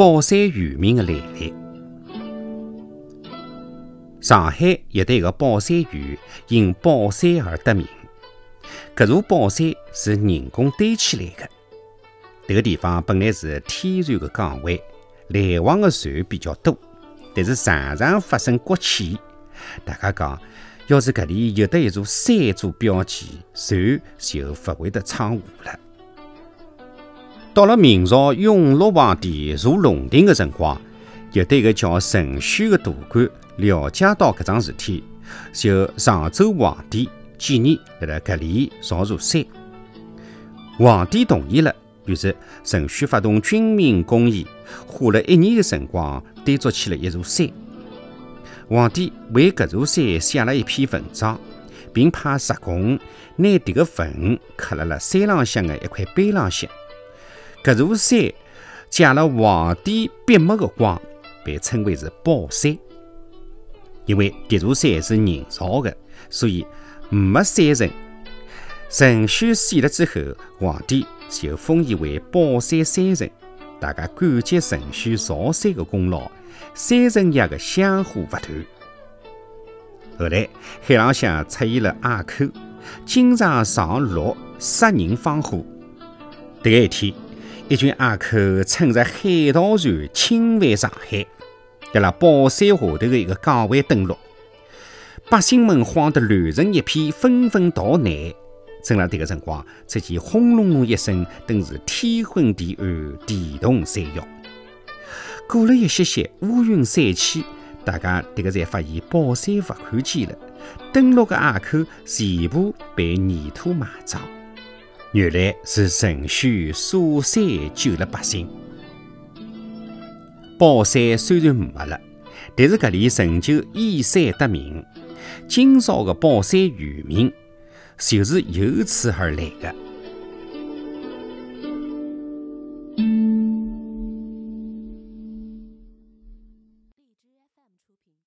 宝山渔民的来历。上海有对个宝山鱼，因宝山而得名。搿座宝山是人工堆起来的。迭个地方本来是天然的港湾，来往的船比较多，但是常常发生搁浅。大家讲，要是搿里有得一座山做标记，船就勿会得闯祸了。到了明朝永乐皇帝坐龙庭的辰光，有得一个叫陈旭的大官。了解到搿桩事体，就上奏皇帝，建议辣辣搿里造座山。皇帝同意了，于是陈旭发动军民公议，花了一年的辰光，堆筑起了一座山。皇帝为搿座山写了一篇文章，并派石工拿迭个文刻辣辣山浪向的一块碑浪向。搿座山借了皇帝笔墨的光，被称为是宝山。因为迭座山是人造的，所以没山神。陈旭死了之后，皇帝就封伊为宝山山神，大家感激陈旭造山的功劳，山神爷的香火不断。后来海浪向出现了阿口，经常上路杀人放火。迭个一天，一群阿口乘着海盗船侵犯上海。在了宝山下头的一个港湾登陆，百姓们慌得乱成一片，纷纷逃难。正辣这个辰光，只见轰隆隆一声，顿时天昏地暗，地动山摇。过了一歇歇，乌云散去，大家这个才发现宝山不看见了，登陆的阿口全部被泥土埋葬。原来是陈旭洒山救了百姓。宝山虽然没了，但是搿里仍旧依山得名。今朝的宝山原名就是由此而来的。